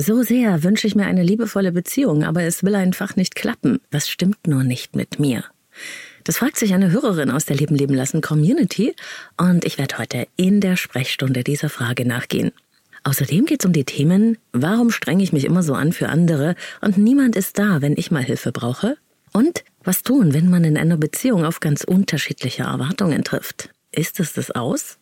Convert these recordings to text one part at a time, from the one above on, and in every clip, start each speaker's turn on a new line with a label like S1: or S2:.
S1: So sehr wünsche ich mir eine liebevolle Beziehung, aber es will einfach nicht klappen. Was stimmt nur nicht mit mir? Das fragt sich eine Hörerin aus der Leben leben lassen Community und ich werde heute in der Sprechstunde dieser Frage nachgehen. Außerdem geht es um die Themen, warum strenge ich mich immer so an für andere und niemand ist da, wenn ich mal Hilfe brauche? Und was tun, wenn man in einer Beziehung auf ganz unterschiedliche Erwartungen trifft? Ist es das aus?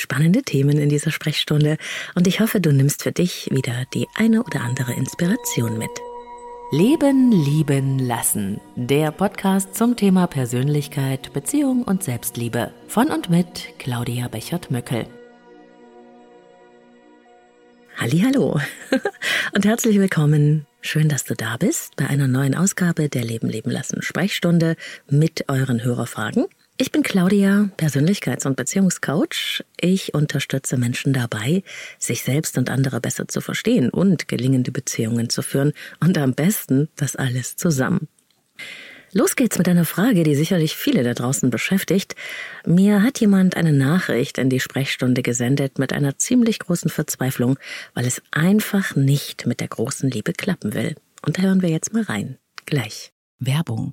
S1: Spannende Themen in dieser Sprechstunde und ich hoffe, du nimmst für dich wieder die eine oder andere Inspiration mit. Leben, lieben, lassen. Der Podcast zum Thema Persönlichkeit, Beziehung und Selbstliebe. Von und mit Claudia Bechert-Möckel. Hallo und herzlich willkommen. Schön, dass du da bist bei einer neuen Ausgabe der Leben leben lassen Sprechstunde mit euren Hörerfragen. Ich bin Claudia, Persönlichkeits- und Beziehungscoach. Ich unterstütze Menschen dabei, sich selbst und andere besser zu verstehen und gelingende Beziehungen zu führen und am besten das alles zusammen. Los geht's mit einer Frage, die sicherlich viele da draußen beschäftigt. Mir hat jemand eine Nachricht in die Sprechstunde gesendet mit einer ziemlich großen Verzweiflung, weil es einfach nicht mit der großen Liebe klappen will. Und da hören wir jetzt mal rein. Gleich. Werbung.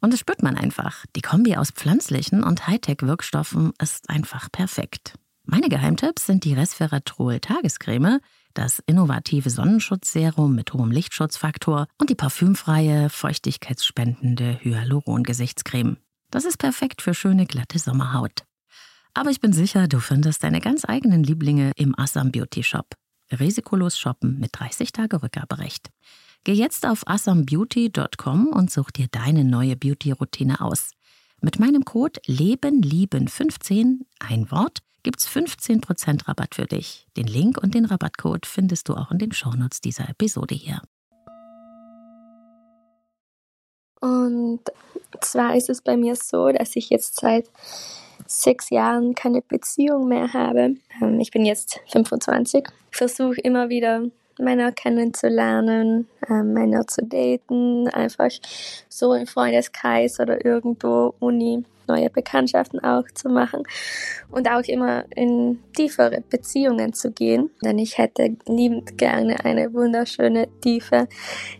S1: Und das spürt man einfach. Die Kombi aus pflanzlichen und Hightech-Wirkstoffen ist einfach perfekt. Meine Geheimtipps sind die Resveratrol Tagescreme, das innovative Sonnenschutzserum mit hohem Lichtschutzfaktor und die parfümfreie, feuchtigkeitsspendende Hyaluron-Gesichtscreme. Das ist perfekt für schöne, glatte Sommerhaut. Aber ich bin sicher, du findest deine ganz eigenen Lieblinge im Assam Beauty Shop. Risikolos shoppen mit 30 Tage Rückgaberecht. Geh jetzt auf asambeauty.com und such dir deine neue Beauty-Routine aus. Mit meinem Code LebenLieben15, ein Wort, gibt's 15% Rabatt für dich. Den Link und den Rabattcode findest du auch in den Shownotes dieser Episode hier.
S2: Und zwar ist es bei mir so, dass ich jetzt seit sechs Jahren keine Beziehung mehr habe. Ähm, ich bin jetzt 25. Ich versuche immer wieder Männer kennenzulernen, äh, Männer zu daten, einfach so im Freundeskreis oder irgendwo Uni neue Bekanntschaften auch zu machen und auch immer in tiefere Beziehungen zu gehen. Denn ich hätte liebend gerne eine wunderschöne, tiefe,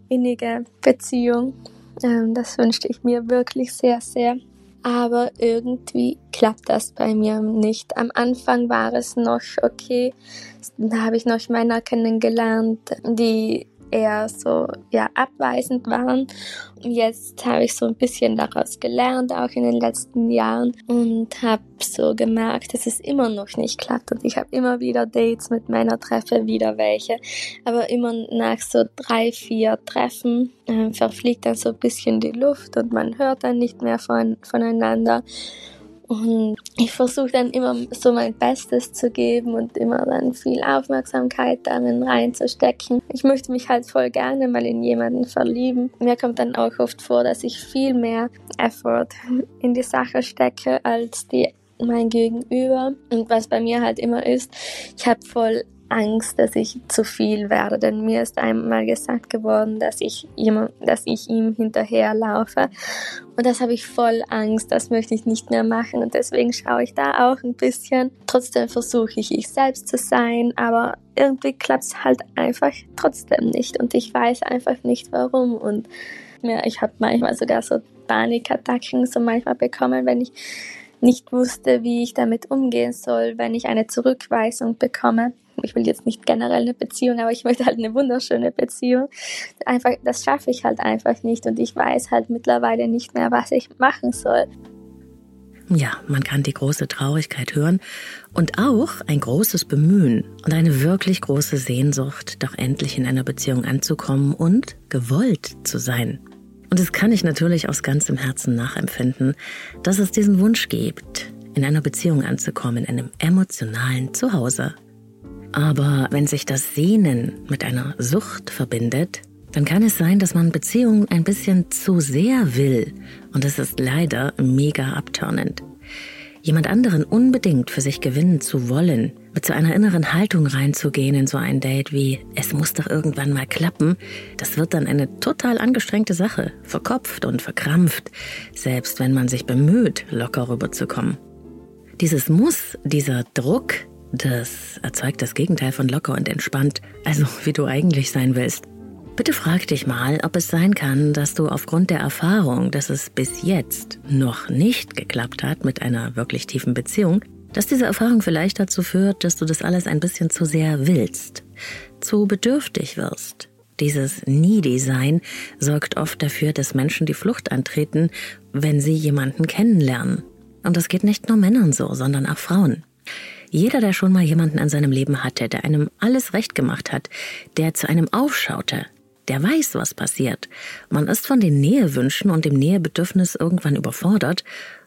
S2: innige Beziehung. Ähm, das wünschte ich mir wirklich sehr, sehr aber irgendwie klappt das bei mir nicht. Am Anfang war es noch okay, da habe ich noch Männer kennengelernt, die eher so ja abweisend waren. Jetzt habe ich so ein bisschen daraus gelernt, auch in den letzten Jahren. Und habe so gemerkt, dass es immer noch nicht klappt. Und ich habe immer wieder Dates mit Männern, treffe wieder welche, aber immer nach so drei, vier Treffen äh, verfliegt dann so ein bisschen die Luft und man hört dann nicht mehr von, voneinander und ich versuche dann immer so mein Bestes zu geben und immer dann viel Aufmerksamkeit darin reinzustecken. Ich möchte mich halt voll gerne mal in jemanden verlieben. Mir kommt dann auch oft vor, dass ich viel mehr Effort in die Sache stecke als die mein Gegenüber. Und was bei mir halt immer ist, ich habe voll Angst, dass ich zu viel werde, denn mir ist einmal gesagt geworden, dass ich ihm, dass ich ihm hinterherlaufe. Und das habe ich voll Angst, das möchte ich nicht mehr machen. Und deswegen schaue ich da auch ein bisschen. Trotzdem versuche ich, ich selbst zu sein, aber irgendwie klappt es halt einfach trotzdem nicht. Und ich weiß einfach nicht warum. Und ja, ich habe manchmal sogar so Panikattacken so manchmal bekommen, wenn ich nicht wusste, wie ich damit umgehen soll, wenn ich eine Zurückweisung bekomme ich will jetzt nicht generell eine Beziehung, aber ich möchte halt eine wunderschöne Beziehung. Einfach, das schaffe ich halt einfach nicht und ich weiß halt mittlerweile nicht mehr, was ich machen soll.
S1: Ja, man kann die große Traurigkeit hören und auch ein großes Bemühen und eine wirklich große Sehnsucht, doch endlich in einer Beziehung anzukommen und gewollt zu sein. Und das kann ich natürlich aus ganzem Herzen nachempfinden, dass es diesen Wunsch gibt, in einer Beziehung anzukommen, in einem emotionalen Zuhause. Aber wenn sich das Sehnen mit einer Sucht verbindet, dann kann es sein, dass man Beziehungen ein bisschen zu sehr will. Und das ist leider mega abturnend. Jemand anderen unbedingt für sich gewinnen zu wollen, mit so einer inneren Haltung reinzugehen in so ein Date wie, es muss doch irgendwann mal klappen, das wird dann eine total angestrengte Sache, verkopft und verkrampft, selbst wenn man sich bemüht, locker rüberzukommen. Dieses Muss, dieser Druck, das erzeugt das Gegenteil von locker und entspannt, also wie du eigentlich sein willst. Bitte frag dich mal, ob es sein kann, dass du aufgrund der Erfahrung, dass es bis jetzt noch nicht geklappt hat mit einer wirklich tiefen Beziehung, dass diese Erfahrung vielleicht dazu führt, dass du das alles ein bisschen zu sehr willst, zu bedürftig wirst. Dieses Needy-Sein sorgt oft dafür, dass Menschen die Flucht antreten, wenn sie jemanden kennenlernen. Und das geht nicht nur Männern so, sondern auch Frauen. Jeder, der schon mal jemanden in seinem Leben hatte, der einem alles recht gemacht hat, der zu einem aufschaute, der weiß, was passiert. Man ist von den Nähewünschen und dem Nähebedürfnis irgendwann überfordert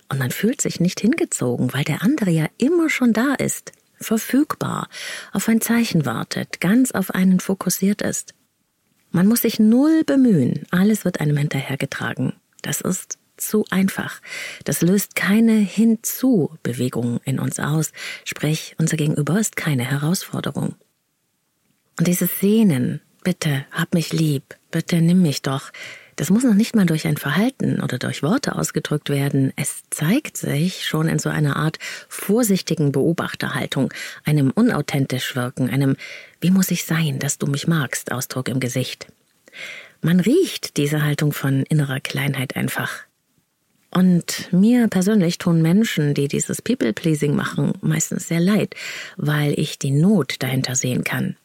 S1: und man fühlt sich nicht hingezogen, weil der andere ja immer schon da ist, verfügbar, auf ein Zeichen wartet, ganz auf einen fokussiert ist. Man muss sich null bemühen, alles wird einem hinterhergetragen. Das ist zu einfach. Das löst keine Hinzu-Bewegung in uns aus, sprich unser Gegenüber ist keine Herausforderung. Und dieses Sehnen, Bitte, hab mich lieb, bitte nimm mich doch. Das muss noch nicht mal durch ein Verhalten oder durch Worte ausgedrückt werden. Es zeigt sich schon in so einer Art vorsichtigen Beobachterhaltung, einem unauthentisch wirken, einem Wie muss ich sein, dass du mich magst Ausdruck im Gesicht. Man riecht diese Haltung von innerer Kleinheit einfach. Und mir persönlich tun Menschen, die dieses People-Pleasing machen, meistens sehr leid, weil ich die Not dahinter sehen kann.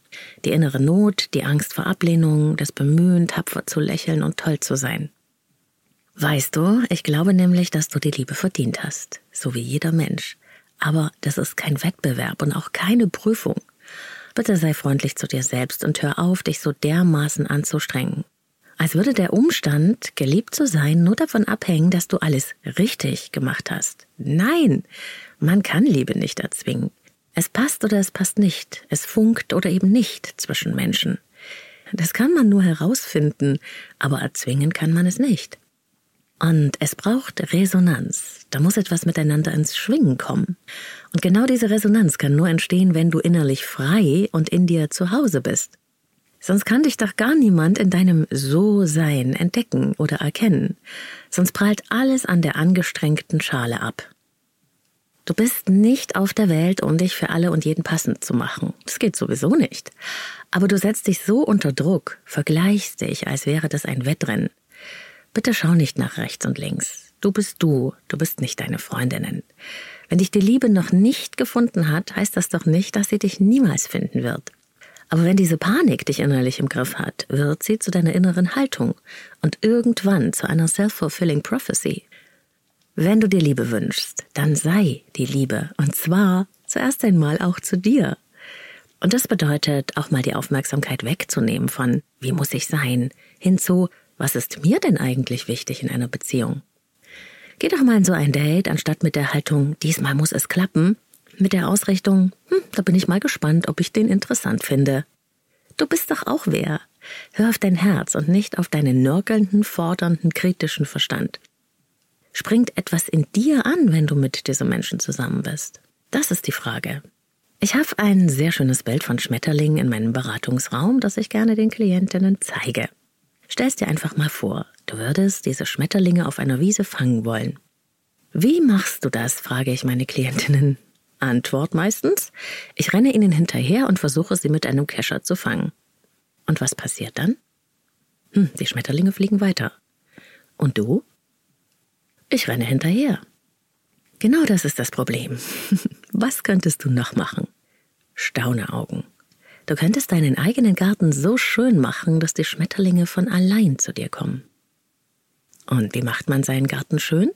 S1: Die innere Not, die Angst vor Ablehnung, das Bemühen, tapfer zu lächeln und toll zu sein. Weißt du, ich glaube nämlich, dass du die Liebe verdient hast, so wie jeder Mensch. Aber das ist kein Wettbewerb und auch keine Prüfung. Bitte sei freundlich zu dir selbst und hör auf, dich so dermaßen anzustrengen. Als würde der Umstand, geliebt zu sein, nur davon abhängen, dass du alles richtig gemacht hast. Nein, man kann Liebe nicht erzwingen. Es passt oder es passt nicht. Es funkt oder eben nicht zwischen Menschen. Das kann man nur herausfinden, aber erzwingen kann man es nicht. Und es braucht Resonanz. Da muss etwas miteinander ins Schwingen kommen. Und genau diese Resonanz kann nur entstehen, wenn du innerlich frei und in dir zu Hause bist. Sonst kann dich doch gar niemand in deinem So-Sein entdecken oder erkennen. Sonst prallt alles an der angestrengten Schale ab. Du bist nicht auf der Welt, um dich für alle und jeden passend zu machen. Das geht sowieso nicht. Aber du setzt dich so unter Druck, vergleichst dich, als wäre das ein Wettrennen. Bitte schau nicht nach rechts und links. Du bist du, du bist nicht deine Freundinnen. Wenn dich die Liebe noch nicht gefunden hat, heißt das doch nicht, dass sie dich niemals finden wird. Aber wenn diese Panik dich innerlich im Griff hat, wird sie zu deiner inneren Haltung und irgendwann zu einer self-fulfilling prophecy. Wenn du dir Liebe wünschst, dann sei die Liebe. Und zwar zuerst einmal auch zu dir. Und das bedeutet, auch mal die Aufmerksamkeit wegzunehmen von, wie muss ich sein, hinzu, was ist mir denn eigentlich wichtig in einer Beziehung? Geh doch mal in so ein Date, anstatt mit der Haltung, diesmal muss es klappen, mit der Ausrichtung, hm, da bin ich mal gespannt, ob ich den interessant finde. Du bist doch auch wer. Hör auf dein Herz und nicht auf deinen nörgelnden, fordernden, kritischen Verstand. Springt etwas in dir an, wenn du mit diesem Menschen zusammen bist? Das ist die Frage. Ich habe ein sehr schönes Bild von Schmetterlingen in meinem Beratungsraum, das ich gerne den Klientinnen zeige. Stell's dir einfach mal vor, du würdest diese Schmetterlinge auf einer Wiese fangen wollen. Wie machst du das? frage ich meine Klientinnen. Antwort meistens, ich renne ihnen hinterher und versuche sie mit einem Kescher zu fangen. Und was passiert dann? Hm, die Schmetterlinge fliegen weiter. Und du? Ich renne hinterher. Genau das ist das Problem. Was könntest du noch machen? Stauneaugen. Du könntest deinen eigenen Garten so schön machen, dass die Schmetterlinge von allein zu dir kommen. Und wie macht man seinen Garten schön?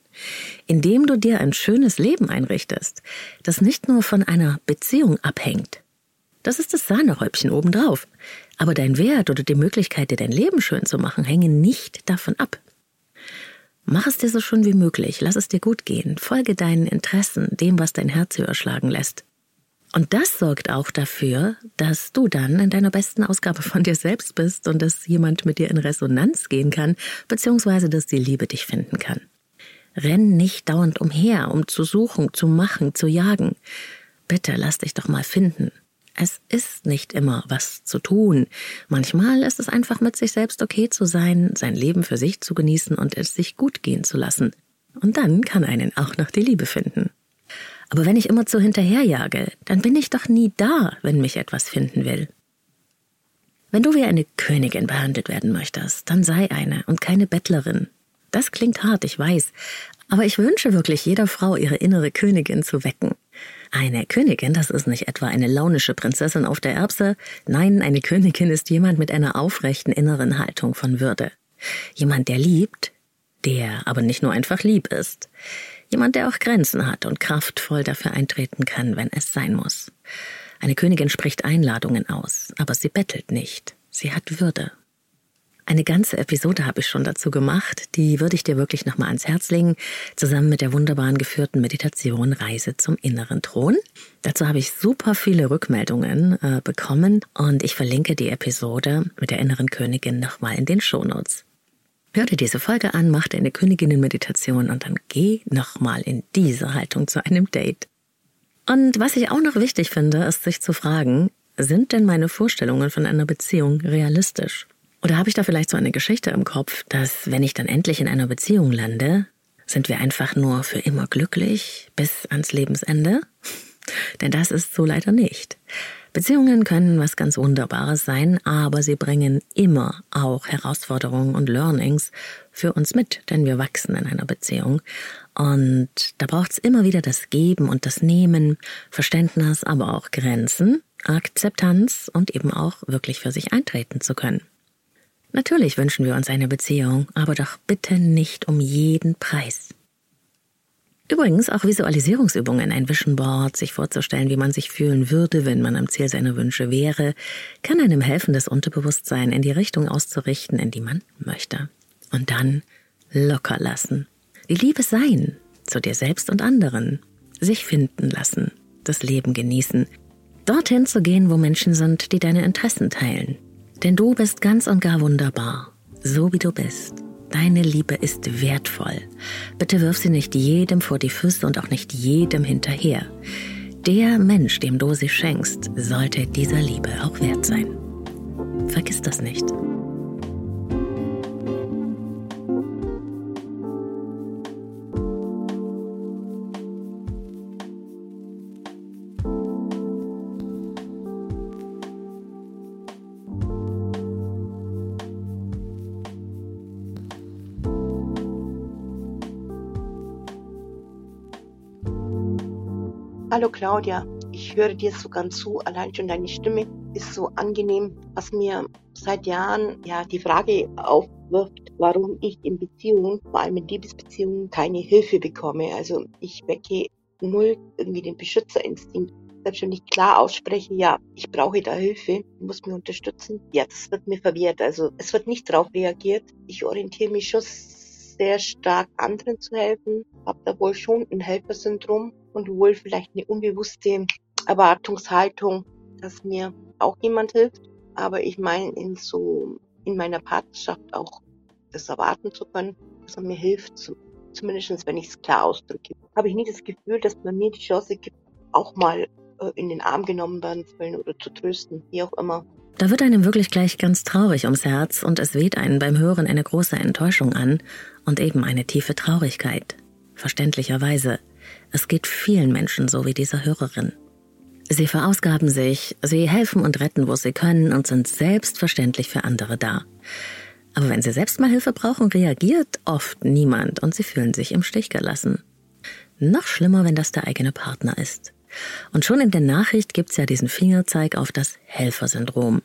S1: Indem du dir ein schönes Leben einrichtest, das nicht nur von einer Beziehung abhängt. Das ist das Sahnehäubchen obendrauf. Aber dein Wert oder die Möglichkeit, dir dein Leben schön zu machen, hängen nicht davon ab. Mach es dir so schön wie möglich, lass es dir gut gehen, folge deinen Interessen, dem, was dein Herz höher schlagen lässt. Und das sorgt auch dafür, dass du dann in deiner besten Ausgabe von dir selbst bist und dass jemand mit dir in Resonanz gehen kann, beziehungsweise dass die Liebe dich finden kann. Renn nicht dauernd umher, um zu suchen, zu machen, zu jagen. Bitte lass dich doch mal finden. Es ist nicht immer was zu tun. Manchmal ist es einfach mit sich selbst okay zu sein, sein Leben für sich zu genießen und es sich gut gehen zu lassen. Und dann kann einen auch noch die Liebe finden. Aber wenn ich immer zu hinterherjage, dann bin ich doch nie da, wenn mich etwas finden will. Wenn du wie eine Königin behandelt werden möchtest, dann sei eine und keine Bettlerin. Das klingt hart, ich weiß, aber ich wünsche wirklich jeder Frau, ihre innere Königin zu wecken. Eine Königin, das ist nicht etwa eine launische Prinzessin auf der Erbse, nein, eine Königin ist jemand mit einer aufrechten inneren Haltung von Würde. Jemand, der liebt, der aber nicht nur einfach lieb ist. Jemand, der auch Grenzen hat und kraftvoll dafür eintreten kann, wenn es sein muss. Eine Königin spricht Einladungen aus, aber sie bettelt nicht. Sie hat Würde. Eine ganze Episode habe ich schon dazu gemacht, die würde ich dir wirklich nochmal ans Herz legen, zusammen mit der wunderbaren geführten Meditation Reise zum inneren Thron. Dazu habe ich super viele Rückmeldungen äh, bekommen und ich verlinke die Episode mit der inneren Königin nochmal in den Shownotes. Hör dir diese Folge an, mach deine Königinnenmeditation und dann geh nochmal in diese Haltung zu einem Date. Und was ich auch noch wichtig finde, ist sich zu fragen, sind denn meine Vorstellungen von einer Beziehung realistisch? Oder habe ich da vielleicht so eine Geschichte im Kopf, dass wenn ich dann endlich in einer Beziehung lande, sind wir einfach nur für immer glücklich bis ans Lebensende? Denn das ist so leider nicht. Beziehungen können was ganz Wunderbares sein, aber sie bringen immer auch Herausforderungen und Learnings für uns mit, denn wir wachsen in einer Beziehung. Und da braucht es immer wieder das Geben und das Nehmen, Verständnis, aber auch Grenzen, Akzeptanz und eben auch wirklich für sich eintreten zu können. Natürlich wünschen wir uns eine Beziehung, aber doch bitte nicht um jeden Preis. Übrigens auch Visualisierungsübungen, ein Vision Board, sich vorzustellen, wie man sich fühlen würde, wenn man am Ziel seiner Wünsche wäre, kann einem helfen, das Unterbewusstsein in die Richtung auszurichten, in die man möchte. Und dann locker lassen. Die Liebe sein, zu dir selbst und anderen. Sich finden lassen. Das Leben genießen. Dorthin zu gehen, wo Menschen sind, die deine Interessen teilen. Denn du bist ganz und gar wunderbar, so wie du bist. Deine Liebe ist wertvoll. Bitte wirf sie nicht jedem vor die Füße und auch nicht jedem hinterher. Der Mensch, dem du sie schenkst, sollte dieser Liebe auch wert sein. Vergiss das nicht.
S3: Hallo Claudia, ich höre dir sogar zu, allein schon deine Stimme ist so angenehm, was mir seit Jahren ja die Frage aufwirft, warum ich in Beziehungen, vor allem in Liebesbeziehungen, keine Hilfe bekomme. Also ich wecke null irgendwie den Beschützerinstinkt. Selbst wenn ich klar ausspreche, ja, ich brauche da Hilfe, ich muss mich unterstützen, ja, das wird mir verwehrt. Also es wird nicht darauf reagiert. Ich orientiere mich schon sehr stark anderen zu helfen, habe da wohl schon ein Helfersyndrom und wohl vielleicht eine unbewusste Erwartungshaltung, dass mir auch jemand hilft. Aber ich meine, in so, in meiner Partnerschaft auch das erwarten zu können, dass er mir hilft, zumindest wenn ich es klar ausdrücke. Habe ich nie das Gefühl, dass man mir die Chance gibt, auch mal äh, in den Arm genommen werden zu wollen oder zu trösten, wie auch immer.
S1: Da wird einem wirklich gleich ganz traurig ums Herz und es weht einen beim Hören eine große Enttäuschung an und eben eine tiefe Traurigkeit. Verständlicherweise. Es geht vielen Menschen so wie dieser Hörerin. Sie verausgaben sich, sie helfen und retten, wo sie können und sind selbstverständlich für andere da. Aber wenn sie selbst mal Hilfe brauchen, reagiert oft niemand und sie fühlen sich im Stich gelassen. Noch schlimmer, wenn das der eigene Partner ist. Und schon in der Nachricht gibt's ja diesen Fingerzeig auf das Helfersyndrom.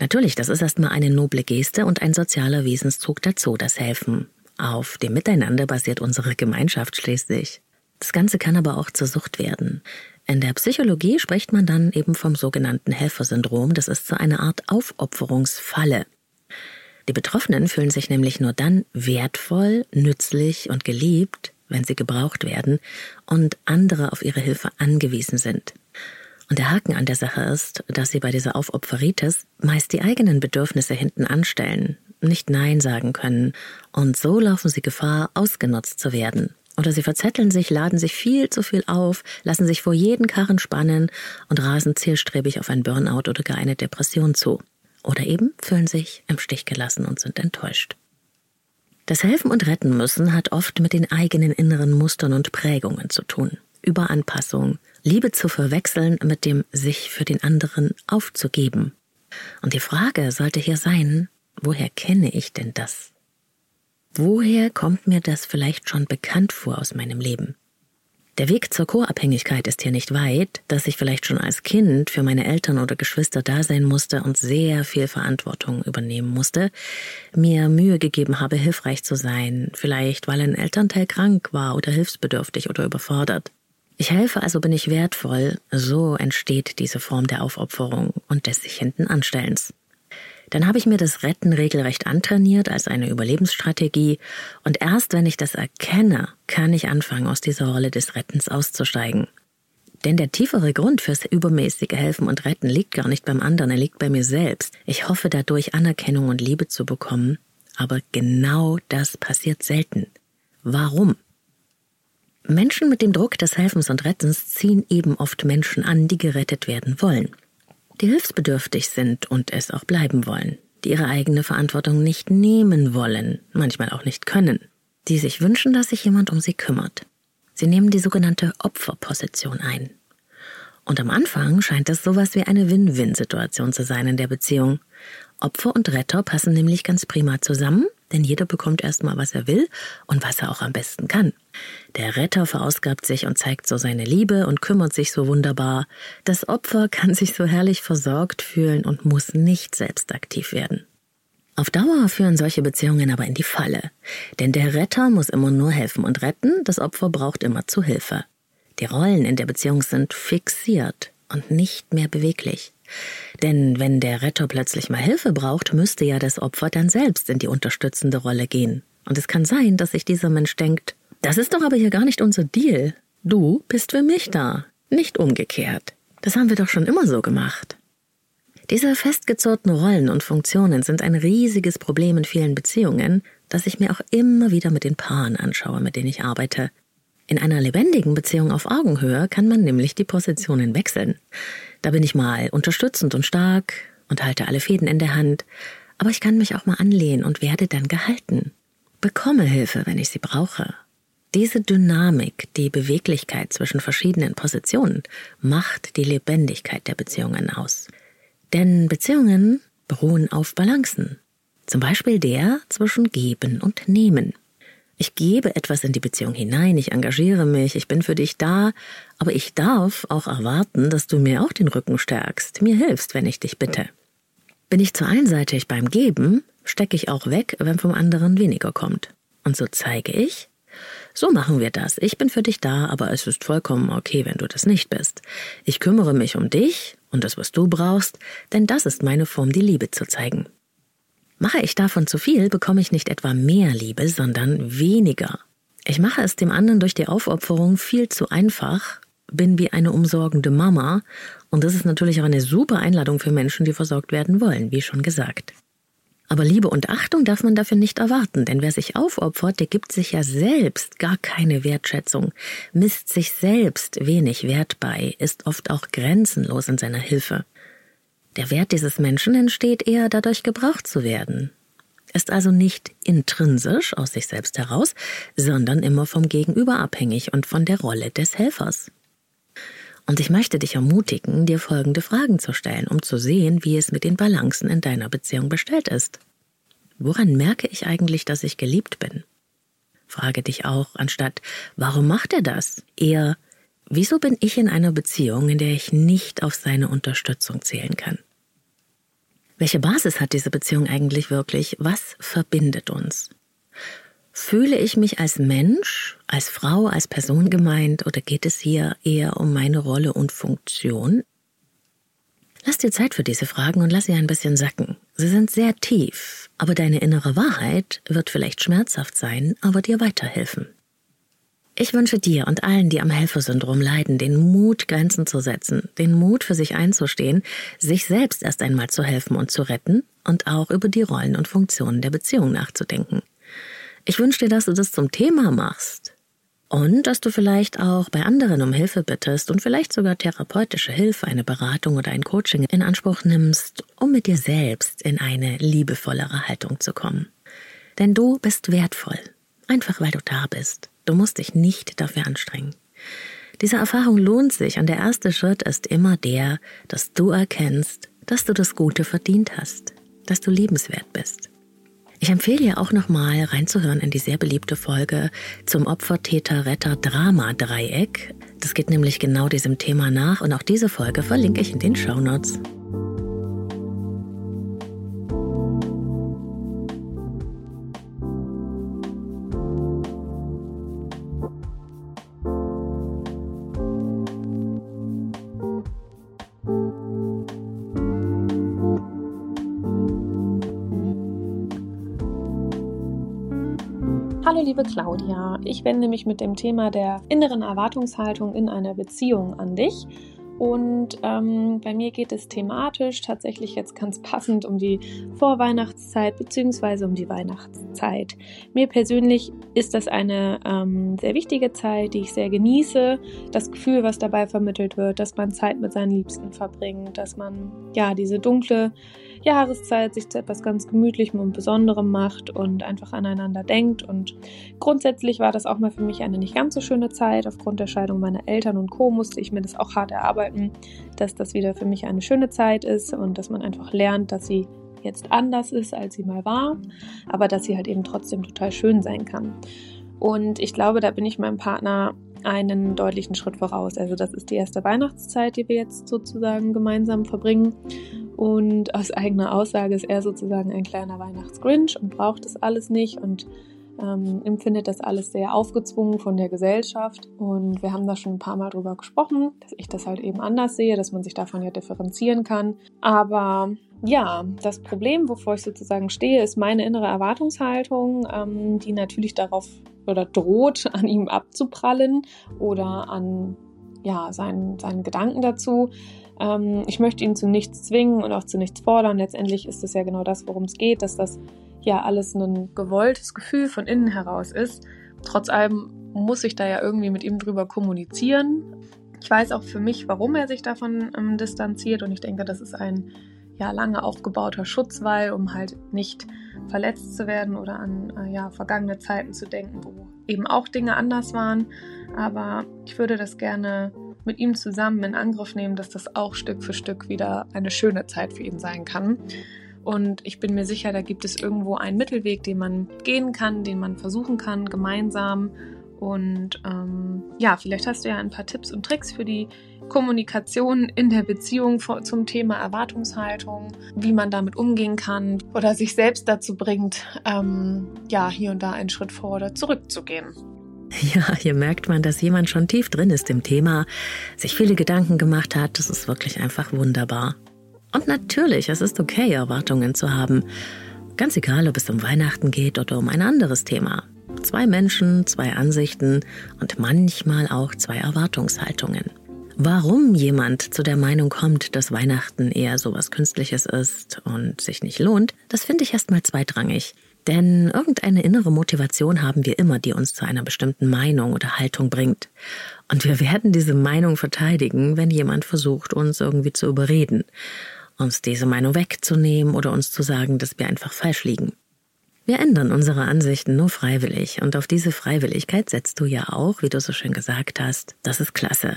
S1: Natürlich, das ist erstmal eine noble Geste und ein sozialer Wesenszug dazu, das Helfen. Auf dem Miteinander basiert unsere Gemeinschaft schließlich. Das Ganze kann aber auch zur Sucht werden. In der Psychologie spricht man dann eben vom sogenannten Helfersyndrom. Das ist so eine Art Aufopferungsfalle. Die Betroffenen fühlen sich nämlich nur dann wertvoll, nützlich und geliebt, wenn sie gebraucht werden und andere auf ihre Hilfe angewiesen sind. Und der Haken an der Sache ist, dass sie bei dieser Aufopferitis meist die eigenen Bedürfnisse hinten anstellen, nicht Nein sagen können. Und so laufen sie Gefahr, ausgenutzt zu werden. Oder sie verzetteln sich, laden sich viel zu viel auf, lassen sich vor jeden Karren spannen und rasen zielstrebig auf ein Burnout oder gar eine Depression zu. Oder eben fühlen sich im Stich gelassen und sind enttäuscht. Das Helfen und Retten müssen hat oft mit den eigenen inneren Mustern und Prägungen zu tun. Überanpassung, Liebe zu verwechseln mit dem sich für den anderen aufzugeben. Und die Frage sollte hier sein, woher kenne ich denn das? Woher kommt mir das vielleicht schon bekannt vor aus meinem Leben? Der Weg zur Co-Abhängigkeit ist hier nicht weit, dass ich vielleicht schon als Kind für meine Eltern oder Geschwister da sein musste und sehr viel Verantwortung übernehmen musste, mir Mühe gegeben habe, hilfreich zu sein, vielleicht weil ein Elternteil krank war oder hilfsbedürftig oder überfordert. Ich helfe, also bin ich wertvoll, so entsteht diese Form der Aufopferung und des sich hinten Anstellens. Dann habe ich mir das Retten regelrecht antrainiert als eine Überlebensstrategie und erst wenn ich das erkenne, kann ich anfangen, aus dieser Rolle des Rettens auszusteigen. Denn der tiefere Grund fürs übermäßige Helfen und Retten liegt gar nicht beim anderen, er liegt bei mir selbst. Ich hoffe dadurch Anerkennung und Liebe zu bekommen, aber genau das passiert selten. Warum? Menschen mit dem Druck des Helfens und Rettens ziehen eben oft Menschen an, die gerettet werden wollen, die hilfsbedürftig sind und es auch bleiben wollen, die ihre eigene Verantwortung nicht nehmen wollen, manchmal auch nicht können, die sich wünschen, dass sich jemand um sie kümmert. Sie nehmen die sogenannte Opferposition ein. Und am Anfang scheint es sowas wie eine Win-Win-Situation zu sein in der Beziehung. Opfer und Retter passen nämlich ganz prima zusammen, denn jeder bekommt erstmal, was er will und was er auch am besten kann. Der Retter verausgabt sich und zeigt so seine Liebe und kümmert sich so wunderbar. Das Opfer kann sich so herrlich versorgt fühlen und muss nicht selbst aktiv werden. Auf Dauer führen solche Beziehungen aber in die Falle. Denn der Retter muss immer nur helfen und retten, das Opfer braucht immer zu Hilfe. Die Rollen in der Beziehung sind fixiert und nicht mehr beweglich. Denn wenn der Retter plötzlich mal Hilfe braucht, müsste ja das Opfer dann selbst in die unterstützende Rolle gehen. Und es kann sein, dass sich dieser Mensch denkt, das ist doch aber hier gar nicht unser Deal. Du bist für mich da, nicht umgekehrt. Das haben wir doch schon immer so gemacht. Diese festgezurrten Rollen und Funktionen sind ein riesiges Problem in vielen Beziehungen, das ich mir auch immer wieder mit den Paaren anschaue, mit denen ich arbeite. In einer lebendigen Beziehung auf Augenhöhe kann man nämlich die Positionen wechseln. Da bin ich mal unterstützend und stark und halte alle Fäden in der Hand, aber ich kann mich auch mal anlehnen und werde dann gehalten. Bekomme Hilfe, wenn ich sie brauche. Diese Dynamik, die Beweglichkeit zwischen verschiedenen Positionen macht die Lebendigkeit der Beziehungen aus. Denn Beziehungen beruhen auf Balancen. Zum Beispiel der zwischen Geben und Nehmen. Ich gebe etwas in die Beziehung hinein, ich engagiere mich, ich bin für dich da, aber ich darf auch erwarten, dass du mir auch den Rücken stärkst, mir hilfst, wenn ich dich bitte. Bin ich zu einseitig beim Geben, stecke ich auch weg, wenn vom anderen weniger kommt. Und so zeige ich, so machen wir das. Ich bin für dich da, aber es ist vollkommen okay, wenn du das nicht bist. Ich kümmere mich um dich und das, was du brauchst, denn das ist meine Form, die Liebe zu zeigen. Mache ich davon zu viel, bekomme ich nicht etwa mehr Liebe, sondern weniger. Ich mache es dem anderen durch die Aufopferung viel zu einfach, bin wie eine umsorgende Mama, und das ist natürlich auch eine super Einladung für Menschen, die versorgt werden wollen, wie schon gesagt. Aber Liebe und Achtung darf man dafür nicht erwarten, denn wer sich aufopfert, der gibt sich ja selbst gar keine Wertschätzung, misst sich selbst wenig Wert bei, ist oft auch grenzenlos in seiner Hilfe. Der Wert dieses Menschen entsteht eher dadurch, gebraucht zu werden. Ist also nicht intrinsisch aus sich selbst heraus, sondern immer vom Gegenüber abhängig und von der Rolle des Helfers. Und ich möchte dich ermutigen, dir folgende Fragen zu stellen, um zu sehen, wie es mit den Balancen in deiner Beziehung bestellt ist. Woran merke ich eigentlich, dass ich geliebt bin? Frage dich auch, anstatt, warum macht er das? Eher, wieso bin ich in einer Beziehung, in der ich nicht auf seine Unterstützung zählen kann? Welche Basis hat diese Beziehung eigentlich wirklich? Was verbindet uns? Fühle ich mich als Mensch, als Frau, als Person gemeint oder geht es hier eher um meine Rolle und Funktion? Lass dir Zeit für diese Fragen und lass sie ein bisschen sacken. Sie sind sehr tief, aber deine innere Wahrheit wird vielleicht schmerzhaft sein, aber dir weiterhelfen. Ich wünsche dir und allen, die am Helfersyndrom leiden, den Mut, Grenzen zu setzen, den Mut, für sich einzustehen, sich selbst erst einmal zu helfen und zu retten und auch über die Rollen und Funktionen der Beziehung nachzudenken. Ich wünsche dir, dass du das zum Thema machst und dass du vielleicht auch bei anderen um Hilfe bittest und vielleicht sogar therapeutische Hilfe, eine Beratung oder ein Coaching in Anspruch nimmst, um mit dir selbst in eine liebevollere Haltung zu kommen. Denn du bist wertvoll, einfach weil du da bist. Du musst dich nicht dafür anstrengen. Diese Erfahrung lohnt sich und der erste Schritt ist immer der, dass du erkennst, dass du das Gute verdient hast, dass du liebenswert bist. Ich empfehle dir auch nochmal reinzuhören in die sehr beliebte Folge zum Opfer-Täter-Retter-Drama-Dreieck. Das geht nämlich genau diesem Thema nach und auch diese Folge verlinke ich in den Show Notes.
S4: Liebe Claudia, ich wende mich mit dem Thema der inneren Erwartungshaltung in einer Beziehung an dich. Und ähm, bei mir geht es thematisch tatsächlich jetzt ganz passend um die Vorweihnachtszeit bzw. um die Weihnachtszeit. Mir persönlich ist das eine ähm, sehr wichtige Zeit, die ich sehr genieße. Das Gefühl, was dabei vermittelt wird, dass man Zeit mit seinen Liebsten verbringt, dass man ja diese dunkle Jahreszeit sich zu etwas ganz Gemütlichem und Besonderem macht und einfach aneinander denkt. Und grundsätzlich war das auch mal für mich eine nicht ganz so schöne Zeit. Aufgrund der Scheidung meiner Eltern und Co. musste ich mir das auch hart erarbeiten, dass das wieder für mich eine schöne Zeit ist und dass man einfach lernt, dass sie jetzt anders ist, als sie mal war, aber dass sie halt eben trotzdem total schön sein kann. Und ich glaube, da bin ich meinem Partner einen deutlichen Schritt voraus. Also das ist die erste Weihnachtszeit, die wir jetzt sozusagen gemeinsam verbringen. Und aus eigener Aussage ist er sozusagen ein kleiner Weihnachtsgrinch und braucht das alles nicht und ähm, empfindet das alles sehr aufgezwungen von der Gesellschaft. Und wir haben da schon ein paar Mal drüber gesprochen, dass ich das halt eben anders sehe, dass man sich davon ja differenzieren kann. Aber ja, das Problem, wovor ich sozusagen stehe, ist meine innere Erwartungshaltung, ähm, die natürlich darauf oder droht, an ihm abzuprallen oder an ja, seinen, seinen Gedanken dazu. Ähm, ich möchte ihn zu nichts zwingen und auch zu nichts fordern. Letztendlich ist es ja genau das, worum es geht, dass das ja alles ein gewolltes Gefühl von innen heraus ist. Trotz allem muss ich da ja irgendwie mit ihm drüber kommunizieren. Ich weiß auch für mich, warum er sich davon ähm, distanziert und ich denke, das ist ein ja lange aufgebauter Schutzwall, um halt nicht verletzt zu werden oder an äh, ja vergangene Zeiten zu denken, wo eben auch Dinge anders waren. Aber ich würde das gerne mit ihm zusammen in Angriff nehmen, dass das auch Stück für Stück wieder eine schöne Zeit für ihn sein kann. Und ich bin mir sicher, da gibt es irgendwo einen Mittelweg, den man gehen kann, den man versuchen kann, gemeinsam. Und ähm, ja, vielleicht hast du ja ein paar Tipps und Tricks für die Kommunikation in der Beziehung zum Thema Erwartungshaltung, wie man damit umgehen kann oder sich selbst dazu bringt, ähm, ja, hier und da einen Schritt vor oder zurückzugehen.
S1: Ja, hier merkt man, dass jemand schon tief drin ist im Thema, sich viele Gedanken gemacht hat. Das ist wirklich einfach wunderbar. Und natürlich, es ist okay, Erwartungen zu haben. Ganz egal, ob es um Weihnachten geht oder um ein anderes Thema. Zwei Menschen, zwei Ansichten und manchmal auch zwei Erwartungshaltungen. Warum jemand zu der Meinung kommt, dass Weihnachten eher so was Künstliches ist und sich nicht lohnt, das finde ich erstmal zweitrangig. Denn irgendeine innere Motivation haben wir immer, die uns zu einer bestimmten Meinung oder Haltung bringt. Und wir werden diese Meinung verteidigen, wenn jemand versucht, uns irgendwie zu überreden, uns diese Meinung wegzunehmen oder uns zu sagen, dass wir einfach falsch liegen. Wir ändern unsere Ansichten nur freiwillig und auf diese Freiwilligkeit setzt du ja auch, wie du so schön gesagt hast. Das ist klasse.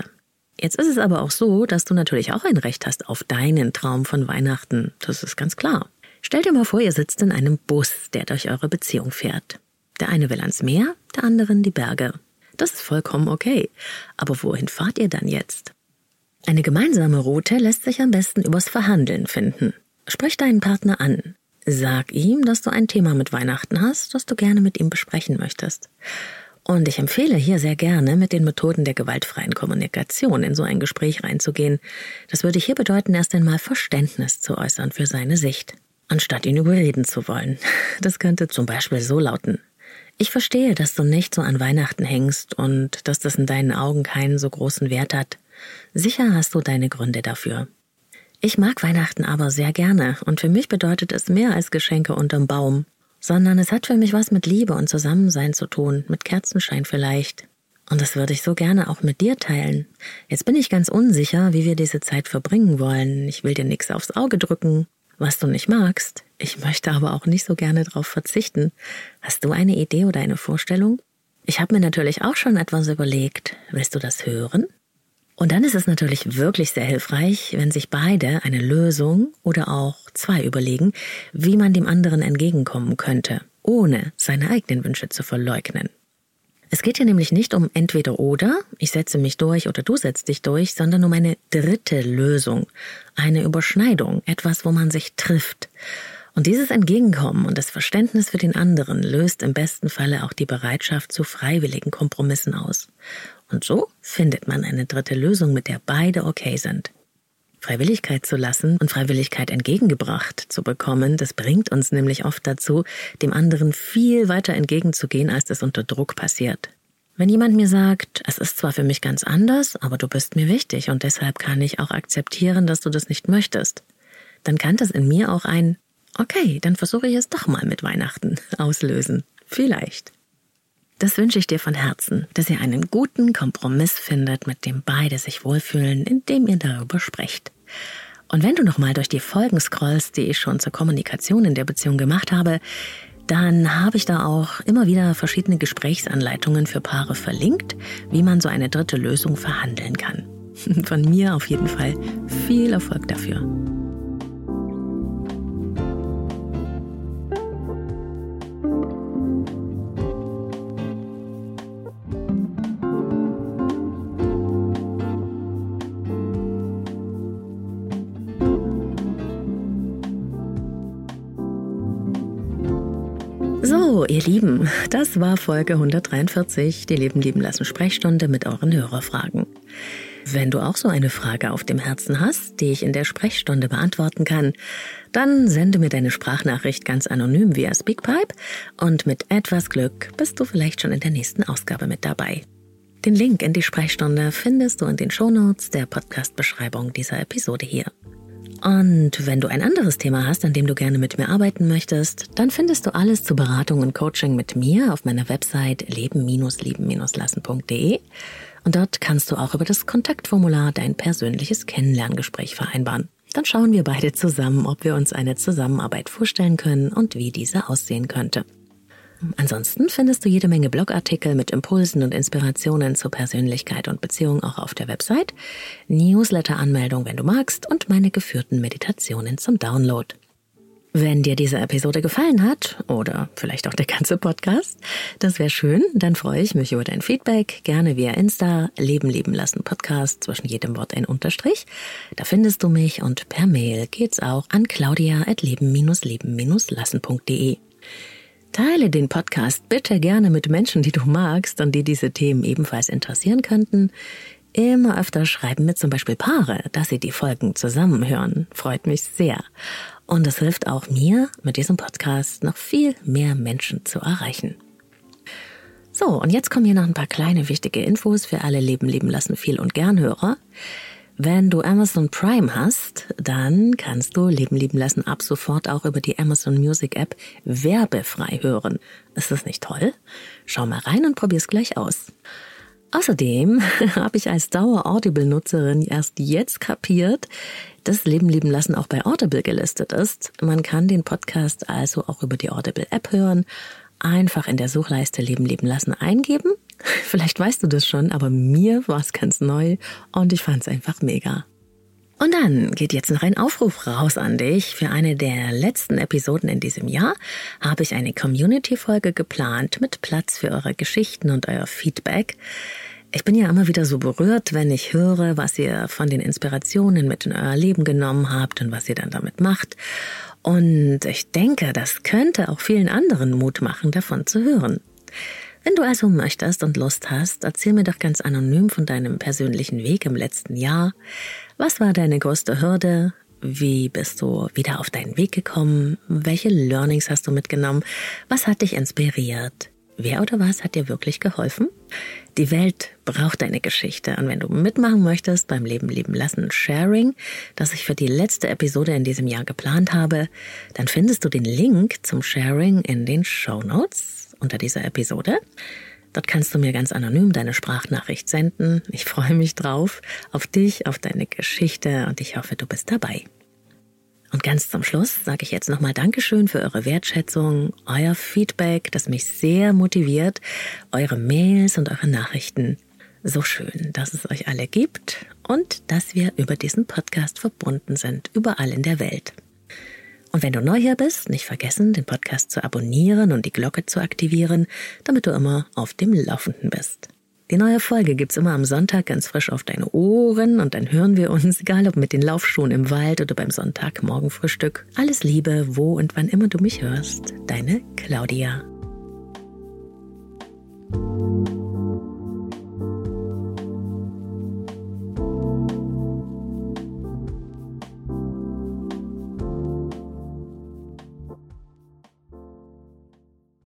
S1: Jetzt ist es aber auch so, dass du natürlich auch ein Recht hast auf deinen Traum von Weihnachten. Das ist ganz klar. Stellt dir mal vor, ihr sitzt in einem Bus, der durch eure Beziehung fährt. Der eine will ans Meer, der andere in die Berge. Das ist vollkommen okay. Aber wohin fahrt ihr dann jetzt? Eine gemeinsame Route lässt sich am besten übers Verhandeln finden. Sprich deinen Partner an. Sag ihm, dass du ein Thema mit Weihnachten hast, das du gerne mit ihm besprechen möchtest. Und ich empfehle hier sehr gerne, mit den Methoden der gewaltfreien Kommunikation in so ein Gespräch reinzugehen. Das würde hier bedeuten, erst einmal Verständnis zu äußern für seine Sicht anstatt ihn überreden zu wollen. Das könnte zum Beispiel so lauten. Ich verstehe, dass du nicht so an Weihnachten hängst und dass das in deinen Augen keinen so großen Wert hat. Sicher hast du deine Gründe dafür. Ich mag Weihnachten aber sehr gerne und für mich bedeutet es mehr als Geschenke unterm Baum, sondern es hat für mich was mit Liebe und Zusammensein zu tun, mit Kerzenschein vielleicht. Und das würde ich so gerne auch mit dir teilen. Jetzt bin ich ganz unsicher, wie wir diese Zeit verbringen wollen. Ich will dir nichts aufs Auge drücken, was du nicht magst. Ich möchte aber auch nicht so gerne darauf verzichten. Hast du eine Idee oder eine Vorstellung? Ich habe mir natürlich auch schon etwas überlegt. Willst du das hören? Und dann ist es natürlich wirklich sehr hilfreich, wenn sich beide eine Lösung oder auch zwei überlegen, wie man dem anderen entgegenkommen könnte, ohne seine eigenen Wünsche zu verleugnen. Es geht hier nämlich nicht um entweder oder, ich setze mich durch oder du setzt dich durch, sondern um eine dritte Lösung, eine Überschneidung, etwas, wo man sich trifft. Und dieses Entgegenkommen und das Verständnis für den anderen löst im besten Falle auch die Bereitschaft zu freiwilligen Kompromissen aus. Und so findet man eine dritte Lösung, mit der beide okay sind. Freiwilligkeit zu lassen und Freiwilligkeit entgegengebracht zu bekommen, das bringt uns nämlich oft dazu, dem anderen viel weiter entgegenzugehen, als das unter Druck passiert. Wenn jemand mir sagt, es ist zwar für mich ganz anders, aber du bist mir wichtig und deshalb kann ich auch akzeptieren, dass du das nicht möchtest, dann kann das in mir auch ein Okay, dann versuche ich es doch mal mit Weihnachten auslösen. Vielleicht. Das wünsche ich dir von Herzen, dass ihr einen guten Kompromiss findet, mit dem beide sich wohlfühlen, indem ihr darüber sprecht. Und wenn du nochmal durch die Folgen scrollst, die ich schon zur Kommunikation in der Beziehung gemacht habe, dann habe ich da auch immer wieder verschiedene Gesprächsanleitungen für Paare verlinkt, wie man so eine dritte Lösung verhandeln kann. Von mir auf jeden Fall viel Erfolg dafür. So, ihr Lieben, das war Folge 143, die Leben lieben lassen Sprechstunde mit euren Hörerfragen. Wenn du auch so eine Frage auf dem Herzen hast, die ich in der Sprechstunde beantworten kann, dann sende mir deine Sprachnachricht ganz anonym via Speakpipe und mit etwas Glück bist du vielleicht schon in der nächsten Ausgabe mit dabei. Den Link in die Sprechstunde findest du in den Shownotes der Podcast-Beschreibung dieser Episode hier. Und wenn du ein anderes Thema hast, an dem du gerne mit mir arbeiten möchtest, dann findest du alles zu Beratung und Coaching mit mir auf meiner Website leben-lieben-lassen.de. Und dort kannst du auch über das Kontaktformular dein persönliches Kennenlerngespräch vereinbaren. Dann schauen wir beide zusammen, ob wir uns eine Zusammenarbeit vorstellen können und wie diese aussehen könnte. Ansonsten findest du jede Menge Blogartikel mit Impulsen und Inspirationen zur Persönlichkeit und Beziehung auch auf der Website, Newsletter-Anmeldung, wenn du magst, und meine geführten Meditationen zum Download. Wenn dir diese Episode gefallen hat, oder vielleicht auch der ganze Podcast, das wäre schön, dann freue ich mich über dein Feedback, gerne via Insta, Leben leben lassen Podcast, zwischen jedem Wort ein Unterstrich. Da findest du mich und per Mail geht's auch an claudia.leben-leben-lassen.de. Teile den Podcast bitte gerne mit Menschen, die du magst und die diese Themen ebenfalls interessieren könnten. Immer öfter schreiben mir zum Beispiel Paare, dass sie die Folgen zusammenhören. Freut mich sehr. Und es hilft auch mir, mit diesem Podcast noch viel mehr Menschen zu erreichen. So, und jetzt kommen hier noch ein paar kleine wichtige Infos für alle Leben, leben lassen, viel und gern Hörer. Wenn du Amazon Prime hast, dann kannst du Leben lieben lassen ab sofort auch über die Amazon Music App werbefrei hören. Ist das nicht toll? Schau mal rein und probier's gleich aus. Außerdem habe ich als Dauer-Audible-Nutzerin erst jetzt kapiert, dass Leben lieben lassen auch bei Audible gelistet ist. Man kann den Podcast also auch über die Audible-App hören. Einfach in der Suchleiste Leben lieben lassen eingeben Vielleicht weißt du das schon, aber mir war es ganz neu und ich fand es einfach mega. Und dann geht jetzt noch ein Aufruf raus an dich. Für eine der letzten Episoden in diesem Jahr habe ich eine Community-Folge geplant mit Platz für eure Geschichten und euer Feedback. Ich bin ja immer wieder so berührt, wenn ich höre, was ihr von den Inspirationen mit in euer Leben genommen habt und was ihr dann damit macht. Und ich denke, das könnte auch vielen anderen Mut machen, davon zu hören. Wenn du also möchtest und Lust hast, erzähl mir doch ganz anonym von deinem persönlichen Weg im letzten Jahr. Was war deine größte Hürde? Wie bist du wieder auf deinen Weg gekommen? Welche Learnings hast du mitgenommen? Was hat dich inspiriert? Wer oder was hat dir wirklich geholfen? Die Welt braucht deine Geschichte. Und wenn du mitmachen möchtest beim Leben leben lassen Sharing, das ich für die letzte Episode in diesem Jahr geplant habe, dann findest du den Link zum Sharing in den Show Notes unter dieser Episode. Dort kannst du mir ganz anonym deine Sprachnachricht senden. Ich freue mich drauf, auf dich, auf deine Geschichte und ich hoffe, du bist dabei. Und ganz zum Schluss sage ich jetzt nochmal Dankeschön für eure Wertschätzung, euer Feedback, das mich sehr motiviert, eure Mails und eure Nachrichten. So schön, dass es euch alle gibt und dass wir über diesen Podcast verbunden sind, überall in der Welt. Und wenn du neu hier bist, nicht vergessen, den Podcast zu abonnieren und die Glocke zu aktivieren, damit du immer auf dem Laufenden bist. Die neue Folge gibt's immer am Sonntag ganz frisch auf deine Ohren und dann hören wir uns, egal ob mit den Laufschuhen im Wald oder beim Sonntagmorgenfrühstück. Alles Liebe, wo und wann immer du mich hörst. Deine Claudia.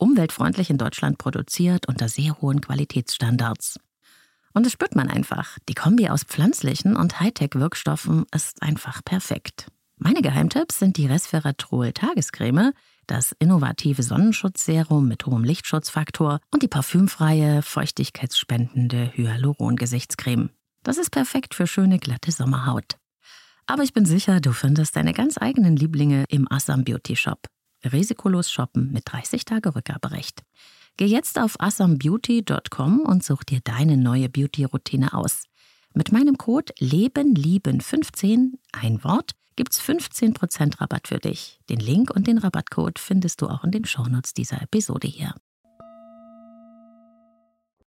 S1: umweltfreundlich in Deutschland produziert unter sehr hohen Qualitätsstandards. Und das spürt man einfach. Die Kombi aus pflanzlichen und Hightech-Wirkstoffen ist einfach perfekt. Meine Geheimtipps sind die Resveratrol Tagescreme, das innovative Sonnenschutzserum mit hohem Lichtschutzfaktor und die parfümfreie, feuchtigkeitsspendende Hyaluron-Gesichtscreme. Das ist perfekt für schöne, glatte Sommerhaut. Aber ich bin sicher, du findest deine ganz eigenen Lieblinge im Assam Beauty Shop. Risikolos shoppen mit 30 Tage Rückgaberecht. Geh jetzt auf asambeauty.com und such dir deine neue Beauty-Routine aus. Mit meinem Code LebenLieben15, ein Wort, gibt's 15% Rabatt für dich. Den Link und den Rabattcode findest du auch in den Shownotes dieser Episode hier.